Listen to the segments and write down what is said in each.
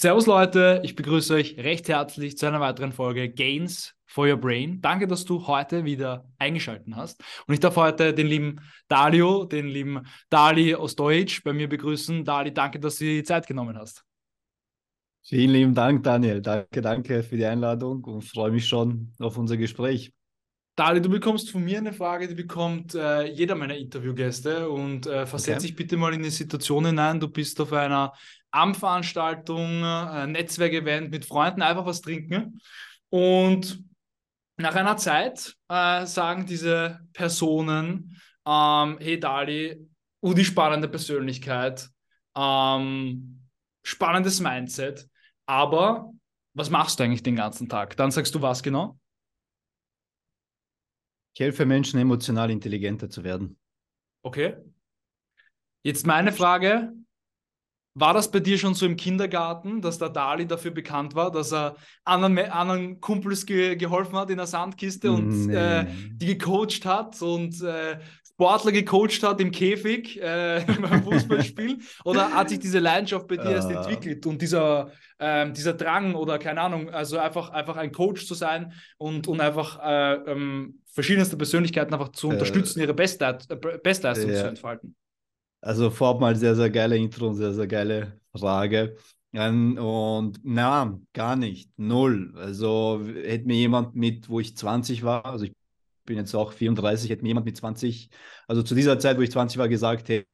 Servus Leute, ich begrüße euch recht herzlich zu einer weiteren Folge Gains for Your Brain. Danke, dass du heute wieder eingeschaltet hast. Und ich darf heute den lieben Dalio, den lieben Dali aus Deutsch bei mir begrüßen. Dali, danke, dass du dir die Zeit genommen hast. Vielen lieben Dank, Daniel. Danke, danke für die Einladung und freue mich schon auf unser Gespräch. Dali, du bekommst von mir eine Frage, die bekommt äh, jeder meiner Interviewgäste und äh, versetz okay. dich bitte mal in die Situation hinein. Du bist auf einer Am-Veranstaltung, äh, Netzwerkevent mit Freunden, einfach was trinken und nach einer Zeit äh, sagen diese Personen, ähm, hey Dali, uh, die spannende Persönlichkeit, ähm, spannendes Mindset, aber was machst du eigentlich den ganzen Tag? Dann sagst du was genau? Ich helfe Menschen, emotional intelligenter zu werden. Okay. Jetzt meine Frage: War das bei dir schon so im Kindergarten, dass der Dali dafür bekannt war, dass er anderen, anderen Kumpels ge geholfen hat in der Sandkiste und nee. äh, die gecoacht hat und äh, Sportler gecoacht hat im Käfig äh, beim Fußballspiel? Oder hat sich diese Leidenschaft bei dir erst ah. entwickelt und dieser, ähm, dieser Drang oder keine Ahnung, also einfach, einfach ein Coach zu sein und, und einfach äh, ähm, verschiedenste Persönlichkeiten einfach zu äh, unterstützen, ihre Bestleit äh, Bestleistung zu entfalten. Also vorab mal sehr, sehr geile Intro und sehr, sehr geile Frage. Und na, gar nicht. Null. Also hätte mir jemand mit, wo ich 20 war, also ich bin jetzt auch 34, hätte mir jemand mit 20, also zu dieser Zeit, wo ich 20 war, gesagt, hey,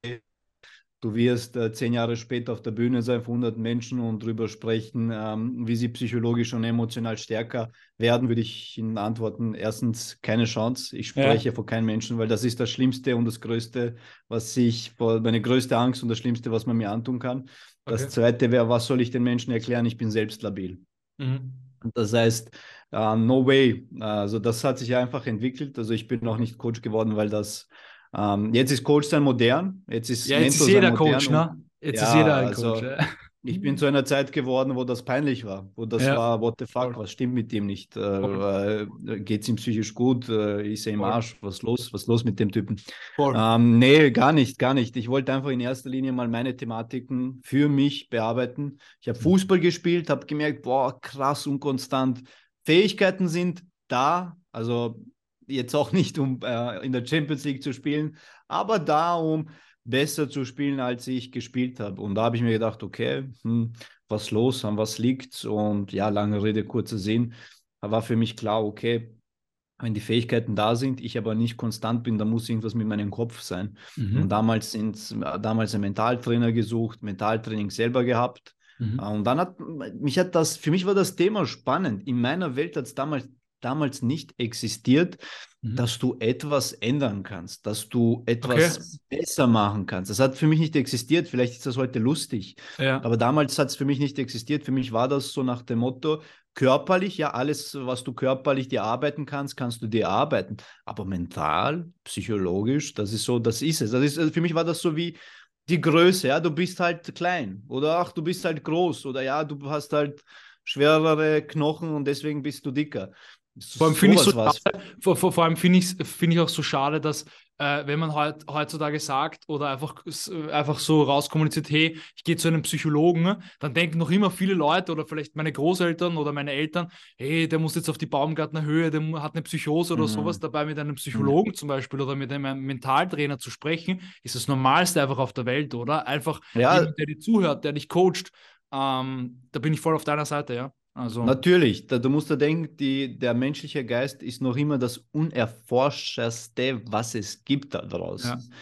Du wirst äh, zehn Jahre später auf der Bühne sein vor 100 Menschen und darüber sprechen, ähm, wie sie psychologisch und emotional stärker werden, würde ich Ihnen antworten. Erstens, keine Chance. Ich spreche ja. vor keinem Menschen, weil das ist das Schlimmste und das Größte, was ich, meine größte Angst und das Schlimmste, was man mir antun kann. Okay. Das Zweite wäre, was soll ich den Menschen erklären? Ich bin selbst labil. Mhm. Das heißt, uh, no way. Also das hat sich einfach entwickelt. Also ich bin noch nicht Coach geworden, weil das ähm, jetzt ist Coach sein modern. Jetzt ist, ja, jetzt ist jeder Coach, ne? Jetzt ja, ist jeder ein also, Coach. Ja. Ich bin zu einer Zeit geworden, wo das peinlich war, wo das ja. war, what the fuck, was stimmt mit dem nicht? Äh, äh, Geht es ihm psychisch gut? Äh, ist er im Arsch? Was los? Was los mit dem Typen? Ähm, nee, gar nicht, gar nicht. Ich wollte einfach in erster Linie mal meine Thematiken für mich bearbeiten. Ich habe mhm. Fußball gespielt, habe gemerkt, boah, krass unkonstant. Fähigkeiten sind da, also jetzt auch nicht, um äh, in der Champions League zu spielen, aber da, um besser zu spielen, als ich gespielt habe. Und da habe ich mir gedacht, okay, hm, was los, an was liegt Und ja, lange Rede, kurzer Sinn, da war für mich klar, okay, wenn die Fähigkeiten da sind, ich aber nicht konstant bin, dann muss irgendwas mit meinem Kopf sein. Mhm. Und damals sind damals einen Mentaltrainer gesucht, Mentaltraining selber gehabt. Mhm. Und dann hat mich hat das, für mich war das Thema spannend. In meiner Welt hat es damals damals nicht existiert, mhm. dass du etwas ändern kannst, dass du etwas okay. besser machen kannst. Das hat für mich nicht existiert. Vielleicht ist das heute lustig, ja. aber damals hat es für mich nicht existiert. Für mich war das so nach dem Motto, körperlich, ja, alles, was du körperlich dir arbeiten kannst, kannst du dir arbeiten. Aber mental, psychologisch, das ist so, das ist es. Das ist, also für mich war das so wie die Größe, ja, du bist halt klein oder ach, du bist halt groß oder ja, du hast halt schwerere Knochen und deswegen bist du dicker. Vor allem finde ich, so vor, vor, vor allem find ich, find ich auch so schade, dass äh, wenn man heut, heutzutage sagt oder einfach, einfach so rauskommuniziert, hey, ich gehe zu einem Psychologen, dann denken noch immer viele Leute oder vielleicht meine Großeltern oder meine Eltern, hey, der muss jetzt auf die Baumgartner Höhe, der hat eine Psychose oder mhm. sowas dabei mit einem Psychologen mhm. zum Beispiel oder mit einem Mentaltrainer zu sprechen, ist das Normalste einfach auf der Welt, oder? Einfach ja. jemand, der dir zuhört, der dich coacht. Ähm, da bin ich voll auf deiner Seite, ja. Also Natürlich, da, du musst da denken, die, der menschliche Geist ist noch immer das Unerforscherste, was es gibt da draußen. Ja.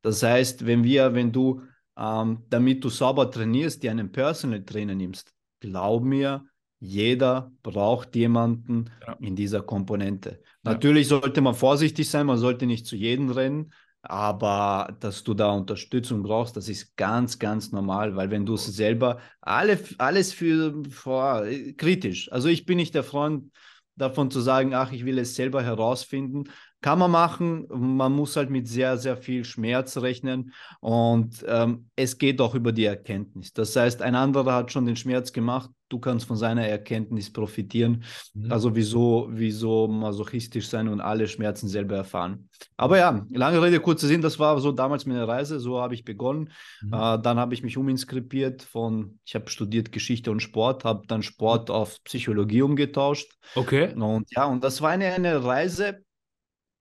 Das heißt, wenn wir, wenn du, ähm, damit du sauber trainierst, dir einen Personal Trainer nimmst, glaub mir, jeder braucht jemanden ja. in dieser Komponente. Ja. Natürlich sollte man vorsichtig sein, man sollte nicht zu jedem rennen, aber dass du da Unterstützung brauchst, das ist ganz, ganz normal, weil wenn du es selber alle, alles für vor, kritisch. Also ich bin nicht der Freund davon zu sagen, ach, ich will es selber herausfinden. Kann man machen, man muss halt mit sehr, sehr viel Schmerz rechnen und ähm, es geht auch über die Erkenntnis. Das heißt, ein anderer hat schon den Schmerz gemacht, du kannst von seiner Erkenntnis profitieren. Mhm. Also wieso, wieso masochistisch sein und alle Schmerzen selber erfahren. Aber ja, lange Rede, kurzer Sinn, das war so damals meine Reise, so habe ich begonnen. Mhm. Äh, dann habe ich mich uminskribiert von, ich habe studiert Geschichte und Sport, habe dann Sport auf Psychologie umgetauscht. Okay. Und ja, und das war eine, eine Reise,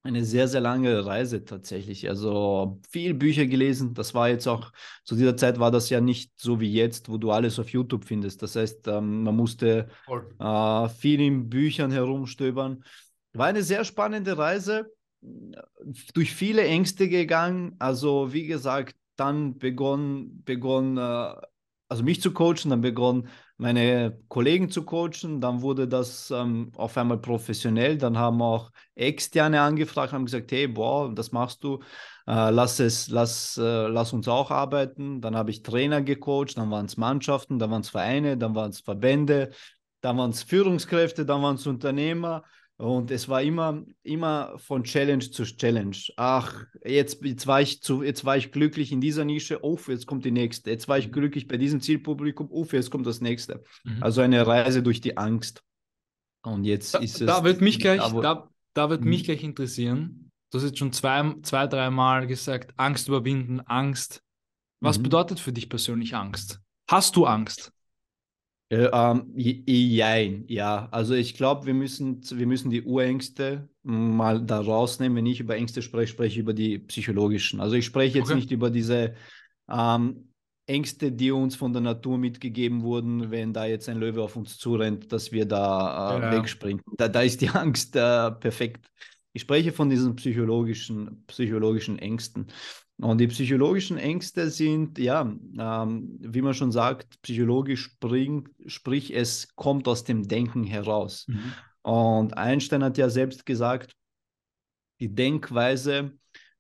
eine sehr, sehr lange Reise tatsächlich. Also viel Bücher gelesen. Das war jetzt auch, zu dieser Zeit war das ja nicht so wie jetzt, wo du alles auf YouTube findest. Das heißt, ähm, man musste äh, viel in Büchern herumstöbern. War eine sehr spannende Reise, durch viele Ängste gegangen. Also wie gesagt, dann begonnen, begonnen äh, also mich zu coachen, dann begonnen meine Kollegen zu coachen, dann wurde das ähm, auf einmal professionell, dann haben auch Externe angefragt, haben gesagt, hey, boah, das machst du, äh, lass es, lass, äh, lass uns auch arbeiten. Dann habe ich Trainer gecoacht, dann waren es Mannschaften, dann waren es Vereine, dann waren es Verbände, dann waren es Führungskräfte, dann waren es Unternehmer. Und es war immer, immer von Challenge zu Challenge. Ach, jetzt, jetzt, war ich zu, jetzt war ich glücklich in dieser Nische, uff, jetzt kommt die nächste. Jetzt war ich mhm. glücklich bei diesem Zielpublikum, uff, jetzt kommt das nächste. Mhm. Also eine Reise durch die Angst. Und jetzt da, ist es. Da wird mich gleich, da, da, da wird mich mhm. gleich interessieren. Du hast jetzt schon zwei, zwei dreimal gesagt, Angst überwinden, Angst. Was mhm. bedeutet für dich persönlich Angst? Hast du Angst? Äh, ähm, jein, ja. Also ich glaube, wir müssen, wir müssen die Urängste mal da rausnehmen. Wenn ich über Ängste spreche, spreche ich über die psychologischen. Also ich spreche jetzt okay. nicht über diese ähm, Ängste, die uns von der Natur mitgegeben wurden, wenn da jetzt ein Löwe auf uns zurennt, dass wir da äh, ja. wegspringen. Da, da ist die Angst äh, perfekt. Ich spreche von diesen psychologischen, psychologischen Ängsten. Und die psychologischen Ängste sind, ja, ähm, wie man schon sagt, psychologisch spring, sprich, es kommt aus dem Denken heraus. Mhm. Und Einstein hat ja selbst gesagt, die Denkweise,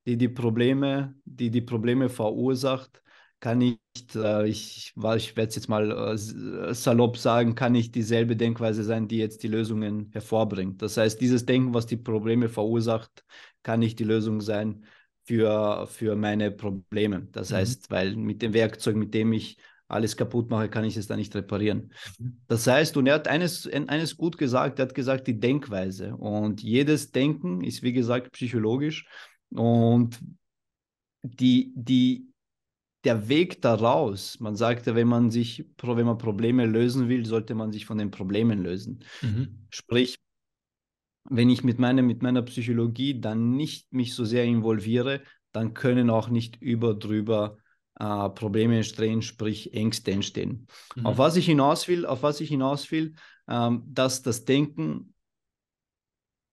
die die Probleme, die die Probleme verursacht, kann nicht, äh, ich, ich werde es jetzt mal äh, salopp sagen, kann nicht dieselbe Denkweise sein, die jetzt die Lösungen hervorbringt. Das heißt, dieses Denken, was die Probleme verursacht, kann nicht die Lösung sein, für, für meine Probleme. Das mhm. heißt, weil mit dem Werkzeug, mit dem ich alles kaputt mache, kann ich es dann nicht reparieren. Mhm. Das heißt, und er hat eines, eines gut gesagt, er hat gesagt, die Denkweise. Und jedes Denken ist, wie gesagt, psychologisch. Und die, die, der Weg daraus, man sagt ja, wenn man sich, wenn man Probleme lösen will, sollte man sich von den Problemen lösen. Mhm. Sprich, wenn ich mit meiner, mit meiner Psychologie dann nicht mich so sehr involviere, dann können auch nicht über drüber äh, Probleme entstehen, sprich Ängste entstehen. Mhm. Auf was ich hinaus will, auf was ich hinaus will, ähm, dass das Denken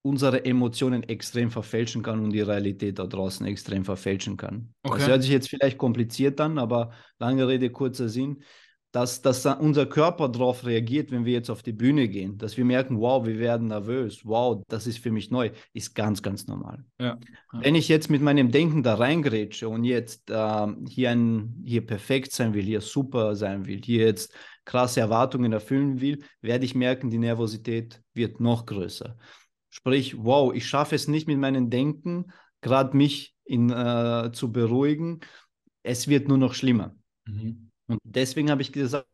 unsere Emotionen extrem verfälschen kann und die Realität da draußen extrem verfälschen kann. Okay. Das hört sich jetzt vielleicht kompliziert an, aber lange Rede, kurzer Sinn dass, dass unser Körper darauf reagiert, wenn wir jetzt auf die Bühne gehen, dass wir merken, wow, wir werden nervös, wow, das ist für mich neu, ist ganz, ganz normal. Ja, ja. Wenn ich jetzt mit meinem Denken da reingrätsche und jetzt äh, hier, ein, hier perfekt sein will, hier super sein will, hier jetzt krasse Erwartungen erfüllen will, werde ich merken, die Nervosität wird noch größer. Sprich, wow, ich schaffe es nicht mit meinem Denken, gerade mich in, äh, zu beruhigen, es wird nur noch schlimmer. Mhm. Und deswegen habe ich gesagt,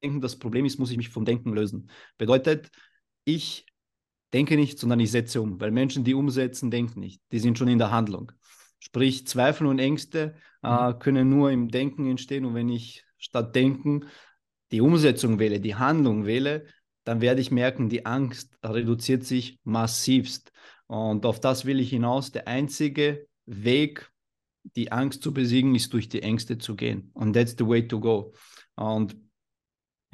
das Problem ist, muss ich mich vom Denken lösen. Bedeutet, ich denke nicht, sondern ich setze um, weil Menschen, die umsetzen, denken nicht. Die sind schon in der Handlung. Sprich, Zweifel und Ängste äh, mhm. können nur im Denken entstehen. Und wenn ich statt Denken die Umsetzung wähle, die Handlung wähle, dann werde ich merken, die Angst reduziert sich massivst. Und auf das will ich hinaus. Der einzige Weg, die Angst zu besiegen, ist durch die Ängste zu gehen. Und that's the way to go. Und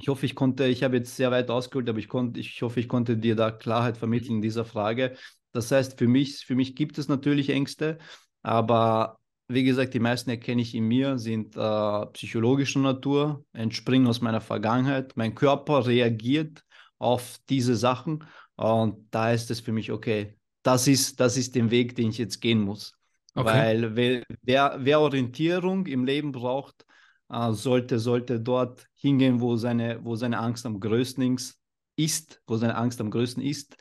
ich hoffe, ich konnte, ich habe jetzt sehr weit ausgeholt, aber ich konnte, ich hoffe, ich konnte dir da Klarheit vermitteln in dieser Frage. Das heißt, für mich, für mich gibt es natürlich Ängste, aber wie gesagt, die meisten erkenne ich in mir, sind äh, psychologischer Natur, entspringen aus meiner Vergangenheit. Mein Körper reagiert auf diese Sachen und da ist es für mich, okay, das ist, das ist der Weg, den ich jetzt gehen muss. Okay. Weil wer, wer, Orientierung im Leben braucht, äh, sollte, sollte dort hingehen, wo seine, wo seine Angst am größten ist, wo seine Angst am größten ist.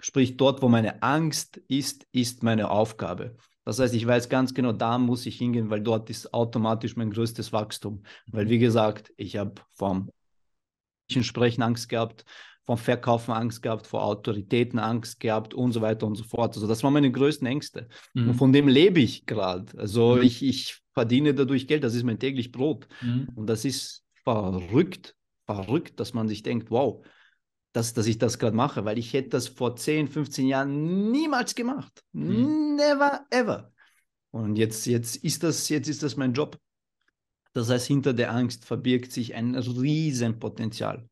Sprich, dort, wo meine Angst ist, ist meine Aufgabe. Das heißt, ich weiß ganz genau, da muss ich hingehen, weil dort ist automatisch mein größtes Wachstum. Weil, wie gesagt, ich habe vom Sprechen Angst gehabt, vom Verkaufen Angst gehabt, vor Autoritäten Angst gehabt und so weiter und so fort. Also das waren meine größten Ängste. Mhm. Und von dem lebe ich gerade. Also mhm. ich, ich verdiene dadurch Geld, das ist mein täglich Brot. Mhm. Und das ist verrückt, verrückt, dass man sich denkt, wow, dass, dass ich das gerade mache, weil ich hätte das vor 10, 15 Jahren niemals gemacht. Mhm. Never, ever. Und jetzt, jetzt, ist das, jetzt ist das mein Job. Das heißt, hinter der Angst verbirgt sich ein Riesenpotenzial.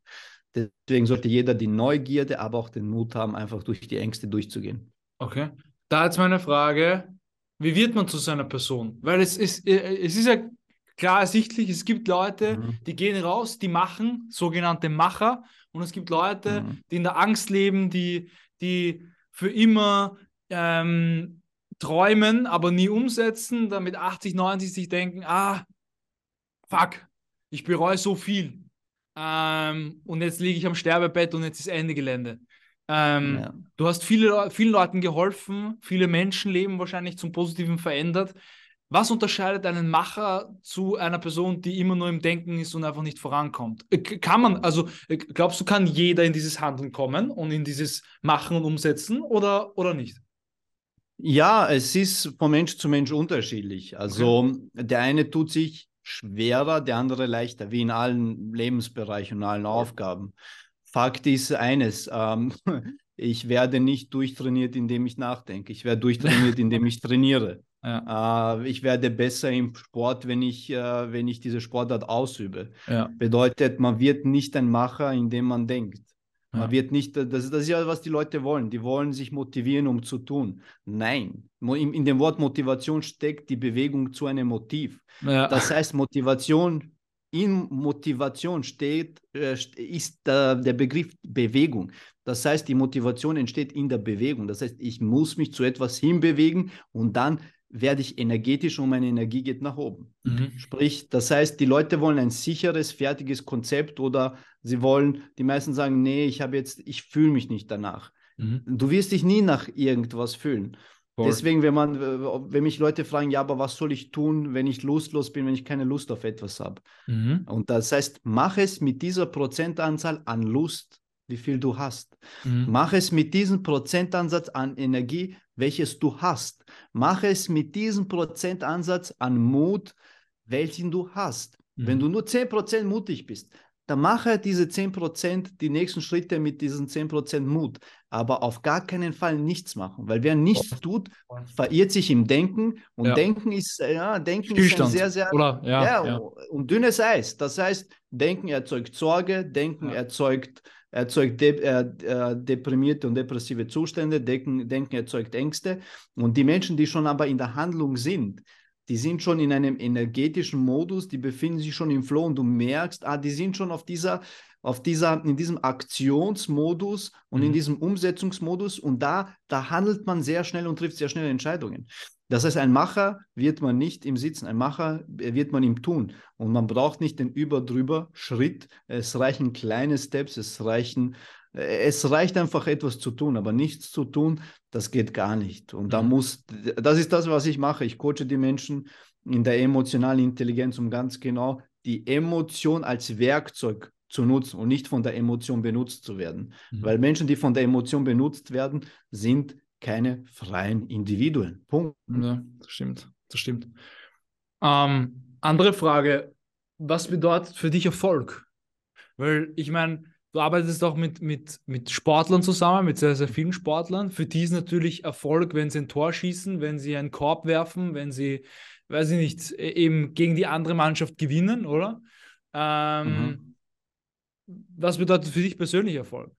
Deswegen sollte jeder die Neugierde, aber auch den Mut haben, einfach durch die Ängste durchzugehen. Okay. Da jetzt meine Frage, wie wird man zu seiner Person? Weil es ist, es ist ja klar ersichtlich, es gibt Leute, mhm. die gehen raus, die machen, sogenannte Macher, und es gibt Leute, mhm. die in der Angst leben, die, die für immer ähm, träumen, aber nie umsetzen, damit 80, 90 sich denken, ah, fuck, ich bereue so viel. Ähm, und jetzt liege ich am Sterbebett und jetzt ist Ende Gelände. Ähm, ja. Du hast viele, vielen Leuten geholfen, viele Menschenleben wahrscheinlich zum Positiven verändert. Was unterscheidet einen Macher zu einer Person, die immer nur im Denken ist und einfach nicht vorankommt? Äh, kann man, also äh, glaubst du, kann jeder in dieses Handeln kommen und in dieses Machen und Umsetzen oder, oder nicht? Ja, es ist von Mensch zu Mensch unterschiedlich. Also okay. der eine tut sich schwerer, der andere leichter, wie in allen Lebensbereichen und allen Aufgaben. Fakt ist eines, ähm, ich werde nicht durchtrainiert, indem ich nachdenke. Ich werde durchtrainiert, indem ich trainiere. Ja. Äh, ich werde besser im Sport, wenn ich, äh, wenn ich diese Sportart ausübe. Ja. Bedeutet, man wird nicht ein Macher, indem man denkt. Man ja. wird nicht, das, das ist ja, was die Leute wollen. Die wollen sich motivieren, um zu tun. Nein, in, in dem Wort Motivation steckt die Bewegung zu einem Motiv. Ja. Das heißt, Motivation, in Motivation steht, äh, ist der, der Begriff Bewegung. Das heißt, die Motivation entsteht in der Bewegung. Das heißt, ich muss mich zu etwas hinbewegen und dann werde ich energetisch und meine Energie geht nach oben. Mhm. Sprich, das heißt, die Leute wollen ein sicheres, fertiges Konzept oder sie wollen, die meisten sagen, nee, ich habe jetzt, ich fühle mich nicht danach. Mhm. Du wirst dich nie nach irgendwas fühlen. Voll. Deswegen, wenn man, wenn mich Leute fragen, ja, aber was soll ich tun, wenn ich lustlos bin, wenn ich keine Lust auf etwas habe? Mhm. Und das heißt, mach es mit dieser Prozentanzahl an Lust, wie viel du hast. Mhm. Mach es mit diesem Prozentansatz an Energie, welches du hast. Mach es mit diesem Prozentansatz an Mut, welchen du hast. Mhm. Wenn du nur 10% mutig bist, dann mache diese 10% die nächsten Schritte mit diesen 10% Mut. Aber auf gar keinen Fall nichts machen, weil wer nichts tut, verirrt sich im Denken und ja. Denken ist, ja, Denken ist ein sehr, sehr, Oder, ja, ja, ja, und dünnes Eis. Das heißt, Denken erzeugt Sorge, Denken erzeugt erzeugt de äh, äh, deprimierte und depressive Zustände, Denken, Denken erzeugt Ängste. Und die Menschen, die schon aber in der Handlung sind, die sind schon in einem energetischen Modus, die befinden sich schon im Flow und du merkst, ah, die sind schon auf dieser, auf dieser, in diesem Aktionsmodus und mhm. in diesem Umsetzungsmodus und da, da handelt man sehr schnell und trifft sehr schnell Entscheidungen. Das heißt, ein Macher wird man nicht im Sitzen, ein Macher wird man im Tun. Und man braucht nicht den über-drüber Schritt. Es reichen kleine Steps, es reichen, es reicht einfach etwas zu tun, aber nichts zu tun, das geht gar nicht. Und da mhm. muss, das ist das, was ich mache. Ich coache die Menschen in der emotionalen Intelligenz, um ganz genau die Emotion als Werkzeug zu nutzen und nicht von der Emotion benutzt zu werden. Mhm. Weil Menschen, die von der Emotion benutzt werden, sind keine freien Individuen. Punkt. Ja, das stimmt. Das stimmt. Ähm, andere Frage: Was bedeutet für dich Erfolg? Weil ich meine, du arbeitest auch mit, mit, mit Sportlern zusammen, mit sehr, sehr vielen Sportlern. Für die ist natürlich Erfolg, wenn sie ein Tor schießen, wenn sie einen Korb werfen, wenn sie, weiß ich nicht, e-, eben gegen die andere Mannschaft gewinnen, oder? Ähm, mhm. Was bedeutet für dich persönlich Erfolg?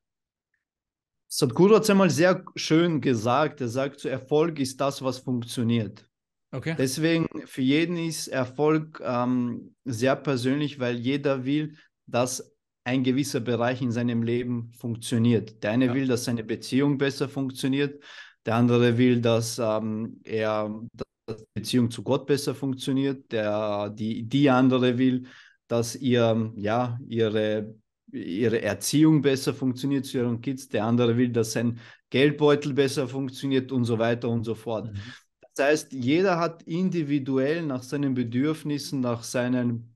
Sadhguru hat es einmal sehr schön gesagt. Er sagt, so Erfolg ist das, was funktioniert. Okay. Deswegen für jeden ist Erfolg ähm, sehr persönlich, weil jeder will, dass ein gewisser Bereich in seinem Leben funktioniert. Der eine ja. will, dass seine Beziehung besser funktioniert, der andere will, dass ähm, er dass die Beziehung zu Gott besser funktioniert, der, die, die andere will, dass ihr, ja, ihre ihre Erziehung besser funktioniert zu ihren Kids, der andere will, dass sein Geldbeutel besser funktioniert und so weiter und so fort. Mhm. Das heißt, jeder hat individuell nach seinen Bedürfnissen, nach seinen,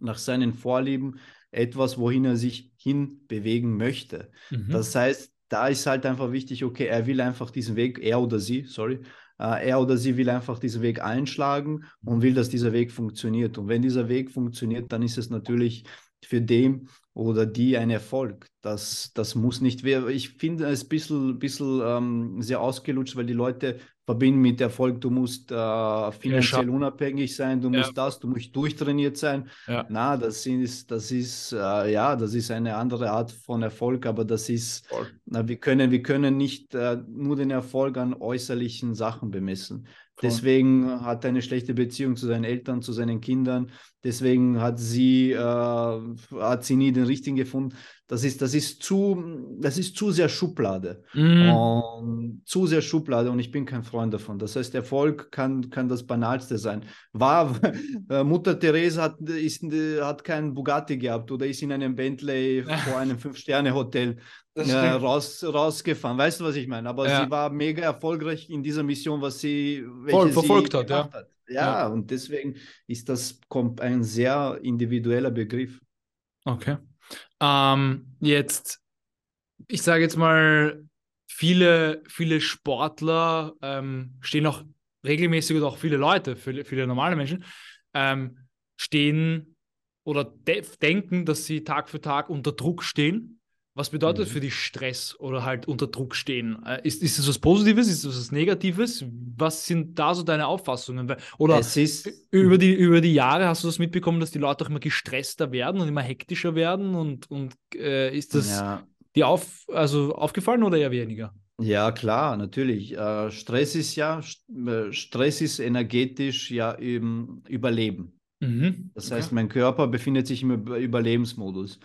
nach seinen Vorlieben etwas, wohin er sich hinbewegen möchte. Mhm. Das heißt, da ist halt einfach wichtig, okay, er will einfach diesen Weg, er oder sie, sorry, äh, er oder sie will einfach diesen Weg einschlagen und will, dass dieser Weg funktioniert. Und wenn dieser Weg funktioniert, dann ist es natürlich für den oder die ein Erfolg. Das, das muss nicht, ich finde es ein bisschen, bisschen ähm, sehr ausgelutscht, weil die Leute verbinden mit Erfolg, du musst äh, finanziell ja, unabhängig sein, du musst ja. das, du musst durchtrainiert sein. Ja. Na, das ist, das ist, äh, ja, das ist eine andere Art von Erfolg, aber das ist, na, wir können, wir können nicht äh, nur den Erfolg an äußerlichen Sachen bemessen. Deswegen hat er eine schlechte Beziehung zu seinen Eltern, zu seinen Kindern. Deswegen hat sie, äh, hat sie nie den richtigen gefunden. Das ist, das ist zu, das ist zu sehr Schublade. Mm. Und, zu sehr Schublade und ich bin kein Freund davon. Das heißt, Erfolg kann, kann das Banalste sein. War, äh, Mutter Therese hat, ist, hat keinen Bugatti gehabt oder ist in einem Bentley vor einem Fünf-Sterne-Hotel äh, raus, rausgefahren. Weißt du, was ich meine? Aber ja. sie war mega erfolgreich in dieser Mission, was sie Voll verfolgt hat, ja. hat. Ja, ja, und deswegen ist das ein sehr individueller Begriff. Okay. Ähm, jetzt, ich sage jetzt mal, viele, viele Sportler ähm, stehen auch regelmäßig oder auch viele Leute, viele, viele normale Menschen, ähm, stehen oder de denken, dass sie Tag für Tag unter Druck stehen was bedeutet mhm. für dich Stress oder halt unter Druck stehen? Äh, ist, ist das was Positives? Ist das was Negatives? Was sind da so deine Auffassungen? Oder über, die, über die Jahre hast du das mitbekommen, dass die Leute auch immer gestresster werden und immer hektischer werden? Und, und äh, ist das ja. dir auf, also aufgefallen oder eher weniger? Ja, klar, natürlich. Äh, Stress ist ja, äh, Stress ist energetisch ja im Überleben. Mhm. Das heißt, okay. mein Körper befindet sich im Überlebensmodus.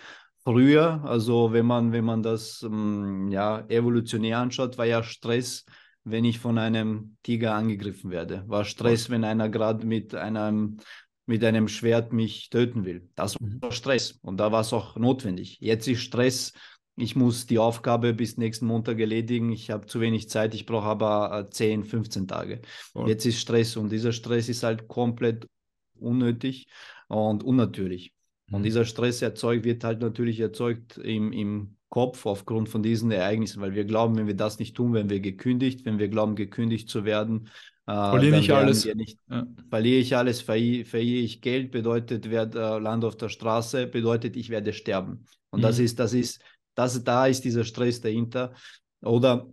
Früher, also wenn man, wenn man das ähm, ja, evolutionär anschaut, war ja Stress, wenn ich von einem Tiger angegriffen werde. War Stress, wenn einer gerade mit einem, mit einem Schwert mich töten will. Das war mhm. Stress und da war es auch notwendig. Jetzt ist Stress, ich muss die Aufgabe bis nächsten Montag erledigen. Ich habe zu wenig Zeit, ich brauche aber 10, äh, 15 Tage. Cool. Jetzt ist Stress und dieser Stress ist halt komplett unnötig und unnatürlich. Und mhm. dieser Stress erzeugt, wird halt natürlich erzeugt im, im Kopf aufgrund von diesen Ereignissen, weil wir glauben, wenn wir das nicht tun, werden wir gekündigt. Wenn wir glauben, gekündigt zu werden, äh, verliere ich alles. Nicht, ja. Verliere ich alles, verliere, verliere ich Geld, bedeutet, werde äh, Land auf der Straße, bedeutet, ich werde sterben. Und mhm. das ist, das ist, das, da ist dieser Stress dahinter. Oder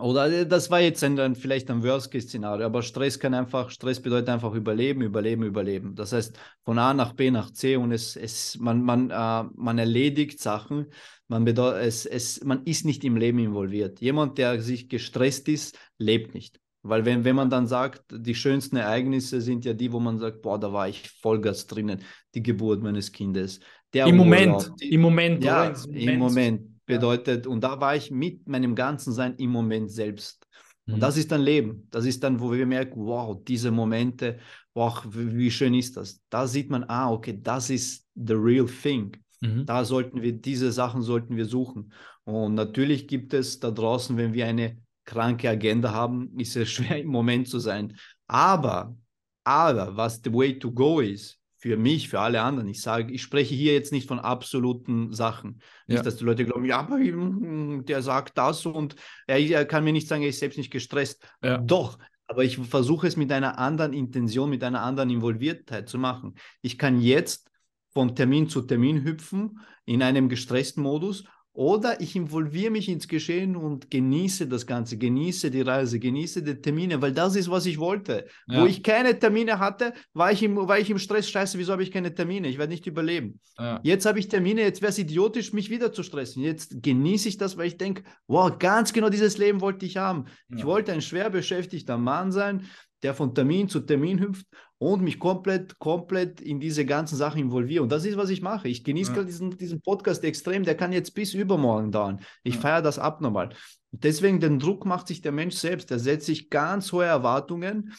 oder äh, das war jetzt ein, ein vielleicht ein Worst-Case-Szenario, aber Stress kann einfach, Stress bedeutet einfach Überleben, Überleben, Überleben. Das heißt, von A nach B nach C und es, es, man, man, äh, man erledigt Sachen, man, bedeutet, es, es, man ist nicht im Leben involviert. Jemand, der sich gestresst ist, lebt nicht. Weil wenn, wenn man dann sagt, die schönsten Ereignisse sind ja die, wo man sagt, boah, da war ich Vollgas drinnen, die Geburt meines Kindes. Im Moment, die, im Moment, ja, Moment. Im Moment bedeutet, und da war ich mit meinem ganzen Sein im Moment selbst. Und mhm. das ist dann Leben. Das ist dann, wo wir merken, wow, diese Momente, wow, wie schön ist das. Da sieht man, ah, okay, das ist the real thing. Mhm. Da sollten wir, diese Sachen sollten wir suchen. Und natürlich gibt es da draußen, wenn wir eine kranke Agenda haben, ist es schwer im Moment zu sein. Aber, aber was the way to go ist, für mich, für alle anderen. Ich sage, ich spreche hier jetzt nicht von absoluten Sachen. Nicht, ja. dass die Leute glauben, ja, aber hm, der sagt das und er, er kann mir nicht sagen, er ist selbst nicht gestresst. Ja. Doch, aber ich versuche es mit einer anderen Intention, mit einer anderen Involviertheit zu machen. Ich kann jetzt von Termin zu Termin hüpfen in einem gestressten Modus oder ich involviere mich ins Geschehen und genieße das Ganze, genieße die Reise, genieße die Termine, weil das ist, was ich wollte. Ja. Wo ich keine Termine hatte, war ich, im, war ich im Stress, scheiße, wieso habe ich keine Termine? Ich werde nicht überleben. Ja. Jetzt habe ich Termine, jetzt wäre es idiotisch, mich wieder zu stressen. Jetzt genieße ich das, weil ich denke, wow, ganz genau dieses Leben wollte ich haben. Ja. Ich wollte ein schwer beschäftigter Mann sein, der von Termin zu Termin hüpft und mich komplett, komplett in diese ganzen Sachen involviere. Und das ist, was ich mache. Ich genieße ja. diesen, diesen Podcast extrem. Der kann jetzt bis übermorgen dauern. Ich ja. feiere das abnormal. Deswegen den Druck macht sich der Mensch selbst. Er setzt sich ganz hohe Erwartungen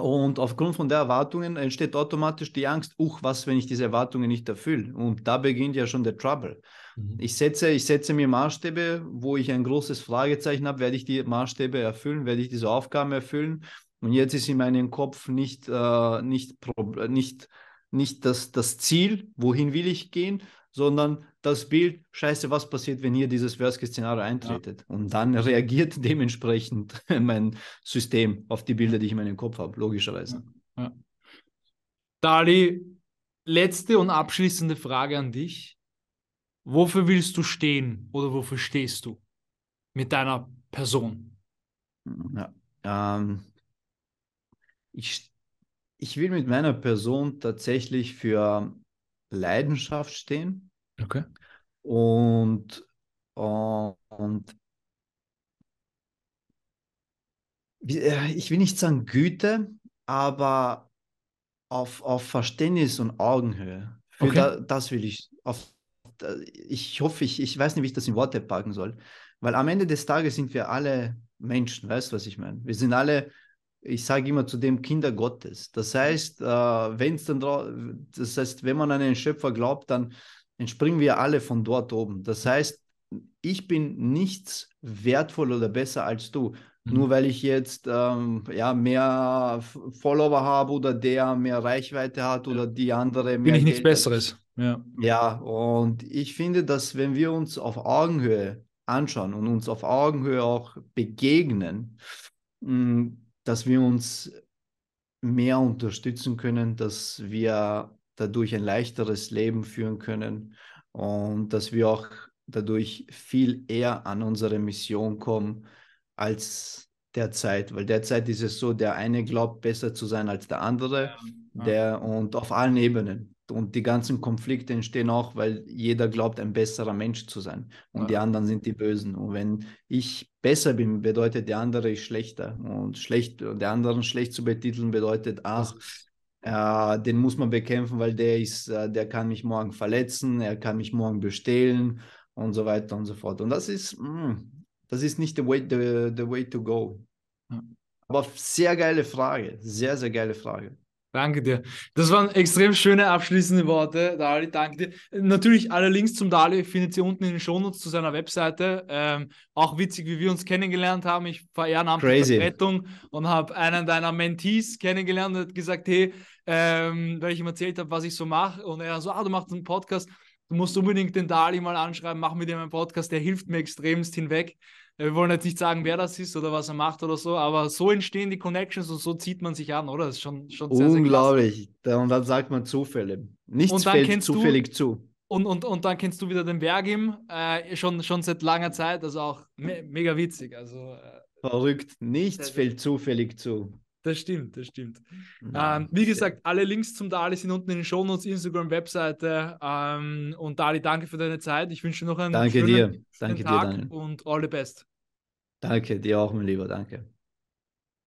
Und aufgrund von der Erwartungen entsteht automatisch die Angst, uch, was, wenn ich diese Erwartungen nicht erfülle? Und da beginnt ja schon der Trouble. Mhm. Ich, setze, ich setze mir Maßstäbe, wo ich ein großes Fragezeichen habe, werde ich die Maßstäbe erfüllen, werde ich diese Aufgaben erfüllen? Und jetzt ist in meinem Kopf nicht, äh, nicht, nicht, nicht das, das Ziel, wohin will ich gehen, sondern das Bild, scheiße, was passiert, wenn hier dieses Worst-Case-Szenario eintretet? Ja. Und dann reagiert dementsprechend mein System auf die Bilder, die ich in meinem Kopf habe, logischerweise. Ja. Ja. Dali, letzte und abschließende Frage an dich. Wofür willst du stehen oder wofür stehst du mit deiner Person? Ja, ähm, ich, ich will mit meiner Person tatsächlich für Leidenschaft stehen. Okay. Und, und äh, ich will nicht sagen Güte, aber auf, auf Verständnis und Augenhöhe. Für okay. da, das will ich. Auf, ich hoffe, ich, ich weiß nicht, wie ich das in Worte packen soll. Weil am Ende des Tages sind wir alle Menschen, weißt du, was ich meine? Wir sind alle ich sage immer zu dem Kinder Gottes. Das heißt, äh, wenn es dann das heißt, wenn man an einen Schöpfer glaubt, dann entspringen wir alle von dort oben. Das heißt, ich bin nichts wertvoller oder besser als du. Mhm. Nur weil ich jetzt ähm, ja, mehr Follower habe oder der mehr Reichweite hat oder die andere mehr. Bin ich nichts Besseres. Ja. ja, und ich finde, dass wenn wir uns auf Augenhöhe anschauen und uns auf Augenhöhe auch begegnen, mh, dass wir uns mehr unterstützen können, dass wir dadurch ein leichteres Leben führen können und dass wir auch dadurch viel eher an unsere Mission kommen als derzeit, weil derzeit ist es so, der eine glaubt besser zu sein als der andere, ja, der und auf allen Ebenen und die ganzen Konflikte entstehen auch, weil jeder glaubt, ein besserer Mensch zu sein. Und ja. die anderen sind die Bösen. Und wenn ich besser bin, bedeutet der andere ist schlechter. Und schlecht, der anderen schlecht zu betiteln bedeutet, ach, äh, den muss man bekämpfen, weil der ist, äh, der kann mich morgen verletzen, er kann mich morgen bestehlen und so weiter und so fort. Und das ist, mh, mm, das ist nicht the way, the, the way to go. Ja. Aber sehr geile Frage, sehr, sehr geile Frage. Danke dir. Das waren extrem schöne abschließende Worte, Dali. Danke dir. Natürlich alle Links zum Dali findet ihr unten in den Shownotes zu seiner Webseite. Ähm, auch witzig, wie wir uns kennengelernt haben. Ich war ehrenamtliche Vertretung und habe einen deiner Mentees kennengelernt und hat gesagt, hey, ähm, weil ich ihm erzählt habe, was ich so mache. Und er so, ah, du machst einen Podcast. Du musst unbedingt den Dali mal anschreiben, mach mit ihm einen Podcast, der hilft mir extremst hinweg. Wir wollen jetzt nicht sagen, wer das ist oder was er macht oder so, aber so entstehen die Connections und so zieht man sich an, oder? Das ist schon, schon sehr, Unglaublich. Sehr und dann sagt man Zufälle. Nichts fällt zufällig du, zu. Und, und, und dann kennst du wieder den Bergim, äh, schon, schon seit langer Zeit, also auch me mega witzig. Also, äh, Verrückt, nichts fällt zufällig zu. Das stimmt, das stimmt. Ähm, wie gesagt, alle Links zum Dali sind unten in den Shownotes, Instagram, Webseite. Ähm, und Dali, danke für deine Zeit. Ich wünsche dir noch einen danke schönen, dir. Danke Tag dir, Daniel. und all the best. Danke, dir auch, mein Lieber, danke.